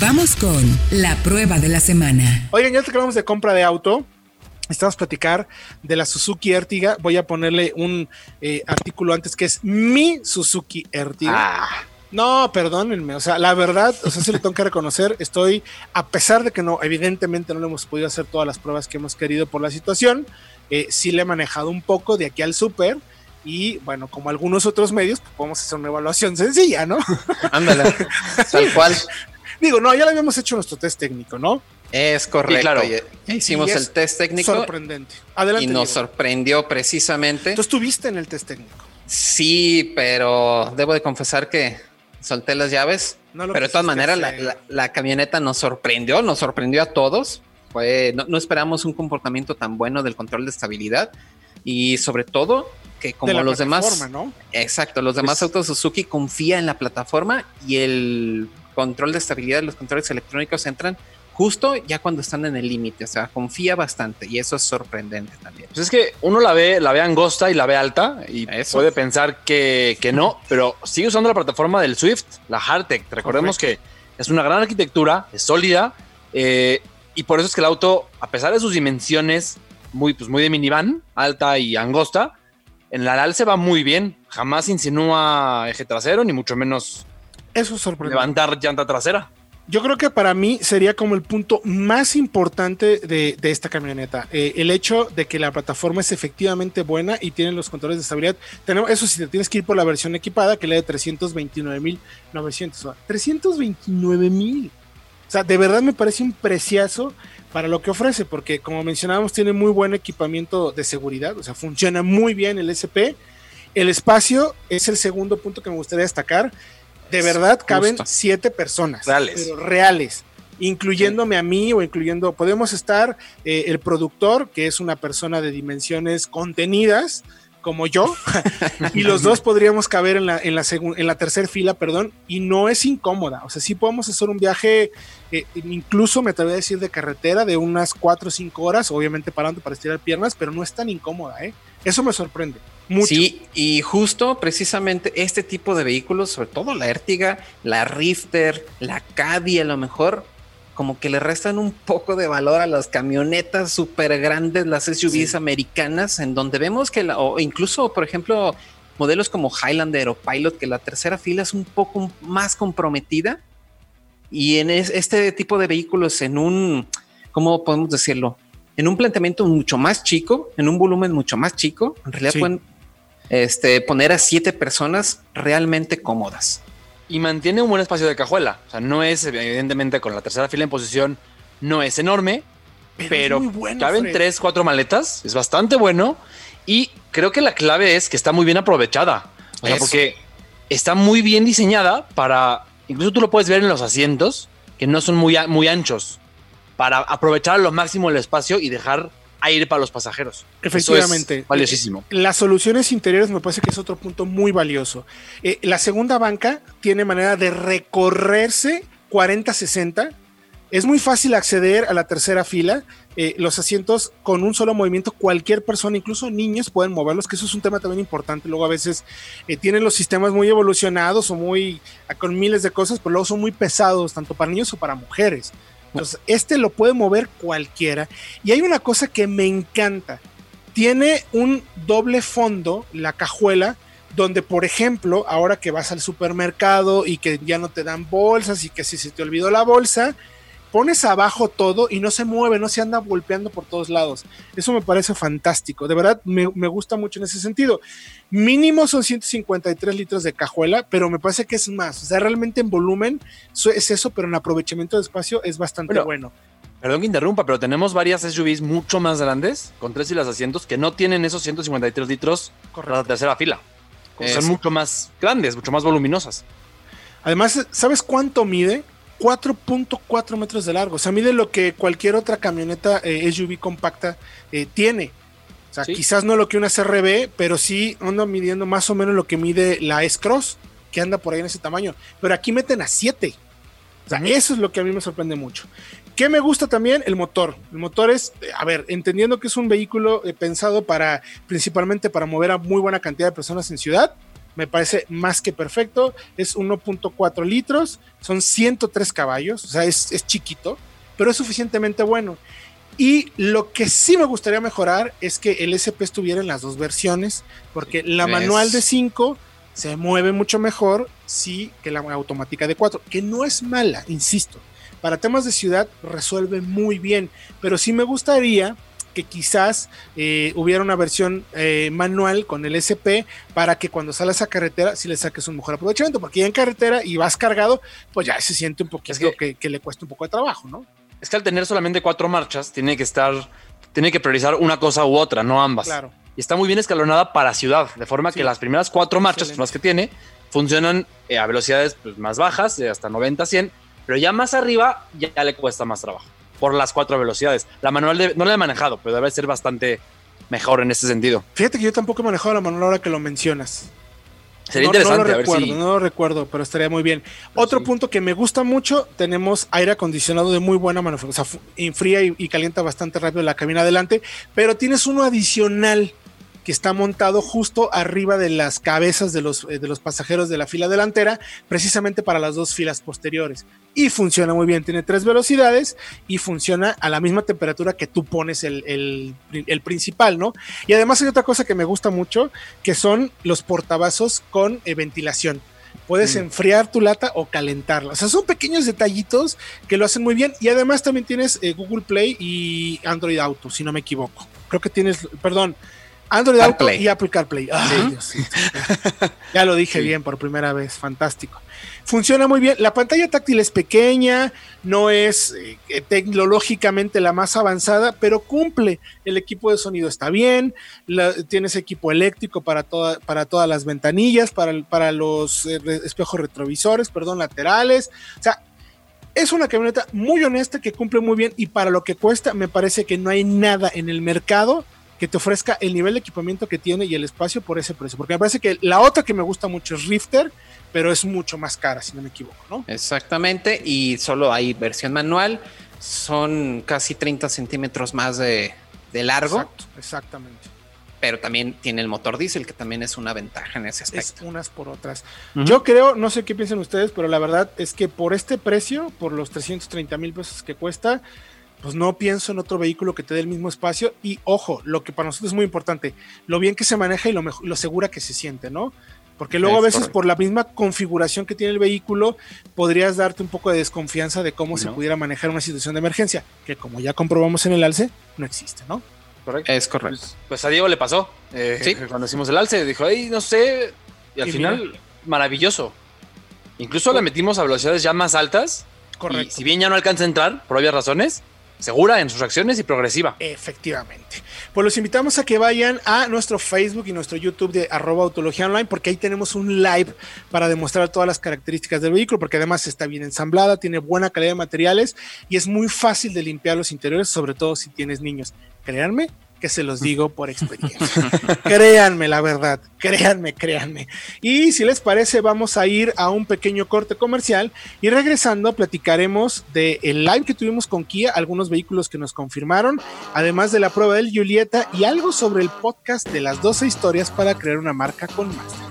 Vamos con la prueba de la semana. Oigan, ya te hablamos de compra de auto. Estamos a platicar de la Suzuki Ertiga. Voy a ponerle un eh, artículo antes que es mi Suzuki Ertiga. Ah, No, perdónenme, o sea, la verdad, o sea, sí lo tengo que reconocer, estoy, a pesar de que no, evidentemente no le hemos podido hacer todas las pruebas que hemos querido por la situación, eh, sí le he manejado un poco de aquí al súper y bueno, como algunos otros medios, pues podemos hacer una evaluación sencilla, ¿no? ándale. Tal cual. Digo, no, ya le habíamos hecho nuestro test técnico, ¿no? Es correcto. Claro. y- hicimos Y el test técnico Sorprendente. Adelante. y nos Diego. sorprendió precisamente. Tú estuviste en el test técnico. Sí, pero debo de confesar que solté las llaves. No lo pero de todas maneras, la, la- la camioneta nos sorprendió, nos sorprendió a todos. Fue, no, no esperamos un comportamiento tan bueno del control de estabilidad y sobre todo que De como la los demás, exacto, los demás Pues- autos Suzuki confía en la plataforma y el control de estabilidad, los controles electrónicos entran justo ya cuando están en el límite, o sea, confía bastante y eso es sorprendente también. Pues es que uno la ve, la ve angosta y la ve alta y Eso. puede pensar que, que no, pero sigue usando la plataforma del Swift, la Hardtech. Recordemos que es una gran arquitectura, es sólida eh, y por eso es que el auto, a pesar de sus dimensiones muy, pues muy de minivan, alta y angosta, en la alce va muy bien. Jamás insinúa eje trasero, ni mucho menos Eso es sorprendente. levantar llanta trasera. Yo creo que para mí sería como el punto más importante de, de esta camioneta. Eh, el hecho de que la plataforma es efectivamente buena y tiene los controles de estabilidad. Tenemos, eso si te tienes que ir por la versión equipada, que es la de 329.900. 329.000. O sea, de verdad me parece un preciazo para lo que ofrece, porque como mencionábamos, tiene muy buen equipamiento de seguridad, o sea, funciona muy bien el SP. El espacio es el segundo punto que me gustaría destacar. De verdad, caben siete personas. Reales. Pero reales. Incluyéndome a mí o incluyendo, podemos estar eh, el productor, que es una persona de dimensiones contenidas, como yo, y los dos podríamos caber en la, en la, en la tercera fila, perdón, y no es incómoda. O sea, sí podemos hacer un viaje, eh, incluso me atrevería a decir de carretera, de unas 4 o 5 horas, obviamente parando para estirar piernas, pero no es tan incómoda, ¿eh? Eso me sorprende. Mucho. Sí, y justo precisamente este tipo de vehículos, sobre todo la Ertiga, la Rifter, la Caddy a lo mejor, como que le restan un poco de valor a las camionetas súper grandes, las SUVs Sí. americanas, en donde vemos que, la, o incluso, por ejemplo, modelos como Highlander o Pilot, que la tercera fila es un poco más comprometida. Y en es- este tipo de vehículos, en un, ¿cómo podemos decirlo? En un planteamiento mucho más chico, en un volumen mucho más chico, en realidad Sí. pueden este, poner a siete personas realmente cómodas. y mantiene un buen espacio de cajuela. O sea, no es, evidentemente, con la tercera fila en posición, no es enorme, pero, muy bueno, caben Fred. tres, cuatro maletas, es bastante bueno. Y creo que la clave es que está muy bien aprovechada. O sea, Eso. porque está muy bien diseñada para. Incluso tú lo puedes ver en los asientos, que no son muy, muy anchos, para aprovechar a lo máximo el espacio y dejar aire para los pasajeros. Efectivamente. Eso es valiosísimo. Las soluciones interiores me parece que es otro punto muy valioso. Eh, la segunda banca tiene manera de recorrerse 40-60. Es muy fácil acceder a la tercera fila. Eh, los asientos con un solo movimiento, cualquier persona, incluso niños, pueden moverlos, que eso es un tema también importante. Luego a veces eh, tienen los sistemas muy evolucionados o muy con miles de cosas, pero luego son muy pesados, tanto para niños o para mujeres. Entonces, este lo puede mover cualquiera. Y hay una cosa que me encanta tiene un doble fondo, la cajuela, donde, por ejemplo, ahora que vas al supermercado y que ya no te dan bolsas y que si se te olvidó la bolsa, pones abajo todo y no se mueve, no se anda golpeando por todos lados. Eso me parece fantástico. De verdad, me, me gusta mucho en ese sentido. Mínimo son 153 litros de cajuela, pero me parece que es más. O sea, realmente en volumen es eso, pero en aprovechamiento de espacio es bastante Bueno, bueno. Perdón que interrumpa, pero tenemos varias SUVs mucho más grandes, con tres filas de asientos, que no tienen esos 153 litros para la tercera fila. Son mucho más grandes, mucho más voluminosas. Además, ¿sabes cuánto mide? 4.4 metros de largo. O sea, mide lo que cualquier otra camioneta eh, SUV compacta eh, tiene. O sea, Sí. quizás no lo que una CRB, pero sí anda midiendo más o menos lo que mide la S-Cross, que anda por ahí en ese tamaño. Pero aquí meten a 7. O sea, eso es lo que a mí me sorprende mucho. ¿Qué me gusta también? El motor. El motor es, a ver, entendiendo que es un vehículo eh, pensado para, principalmente para mover a muy buena cantidad de personas en ciudad, me parece más que perfecto. Es 1.4 litros, son 103 caballos, o sea, es, es chiquito, pero es suficientemente bueno. Y lo que sí me gustaría mejorar es que el SP estuviera en las dos versiones, porque la ¿Ves? manual de 5 se mueve mucho mejor sí que la automática de 4, que no es mala, insisto. Para temas de ciudad resuelve muy bien, pero sí me gustaría que quizás eh, hubiera una versión eh, manual con el SP para que cuando sales a carretera sí le saques un mejor aprovechamiento, porque ya en carretera y vas cargado, pues ya se siente un poquito Es que- que, que le cuesta un poco de trabajo, ¿no? Es que al tener solamente cuatro marchas, tiene que estar, tiene que priorizar una cosa u otra, no ambas. Claro. Y está muy bien escalonada para ciudad, de forma Sí. que las primeras cuatro marchas, Excelente. las que tiene, funcionan eh, a velocidades pues, más bajas, de hasta 90, 100, pero ya más arriba ya, ya le cuesta más trabajo, por las cuatro velocidades. La manual de- no la he manejado, pero debe ser bastante mejor en ese sentido. Fíjate que yo tampoco he manejado la manual ahora que lo mencionas. Sería no, interesante, no lo a ver recuerdo, si... no lo recuerdo, pero estaría muy bien. Otro sí. punto que me gusta mucho, tenemos aire acondicionado de muy buena manufactura, o sea, enfría y, y calienta bastante rápido la cabina adelante, pero tienes uno adicional que está montado justo arriba de las cabezas de los, eh, de los pasajeros de la fila delantera, precisamente para las dos filas posteriores. Y funciona muy bien, tiene tres velocidades y funciona a la misma temperatura que tú pones el, el- el principal, ¿no? Y además hay otra cosa que me gusta mucho, que son los portavasos con eh, ventilación. Puedes Mm. enfriar tu lata o calentarla. O sea, son pequeños detallitos que lo hacen muy bien. Y además también tienes eh, Google Play y Android Auto, si no me equivoco. Creo que tienes, perdón, Android Auto CarPlay. y Apple CarPlay. Ay. Ya lo dije Sí. bien por primera vez, fantástico. Funciona muy bien. La pantalla táctil es pequeña, no es eh, tecnológicamente la más avanzada, pero cumple. El equipo de sonido está bien, la- tienes equipo eléctrico para, toda- para todas las ventanillas, para, para los eh, espejos retrovisores, perdón, laterales. O sea, es una camioneta muy honesta que cumple muy bien y para lo que cuesta me parece que no hay nada en el mercado que te ofrezca el nivel de equipamiento que tiene y el espacio por ese precio. Porque me parece que la otra que me gusta mucho es Rifter, pero es mucho más cara, si no me equivoco, ¿no? Exactamente, y solo hay versión manual, son casi 30 centímetros más de, de largo, Exacto, exactamente. pero también tiene el motor diésel, que también es una ventaja en ese Es aspecto. unas por otras. Yo creo, no sé qué piensan ustedes, pero la verdad es que por este precio, por los 330 mil pesos que cuesta, pues no pienso en otro vehículo que te dé el mismo espacio. Y ojo, lo que para nosotros es muy importante, lo bien que se maneja y lo, mejo- lo segura que se siente, ¿no? Porque luego Es a veces correcto. por la misma configuración que tiene el vehículo, podrías darte un poco de desconfianza de cómo se pudiera manejar una situación de emergencia, que como ya comprobamos en el alce, no existe, ¿no? Correcto. Es correcto. Pues, pues a Diego le pasó. eh, Sí. Cuando hicimos el alce, dijo, ay, no sé. Y al Y final, maravilloso. Incluso la metimos a velocidades ya más altas. Y si bien ya no alcanza a entrar, por obvias razones, segura en sus acciones y progresiva. Efectivamente. Pues los invitamos a que vayan a nuestro Facebook y nuestro YouTube de arroba autología online, porque ahí tenemos un live para demostrar todas las características del vehículo, porque además está bien ensamblada, tiene buena calidad de materiales y es muy fácil de limpiar los interiores, sobre todo si tienes niños. Créanme que se los digo por experiencia. créanme la verdad, créanme, créanme. Y si les parece, vamos a ir a un pequeño corte comercial y regresando platicaremos del el live que tuvimos con Kia, algunos vehículos que nos confirmaron, además de la prueba del Julieta y algo sobre el podcast de las 12 historias para crear una marca con Mazda.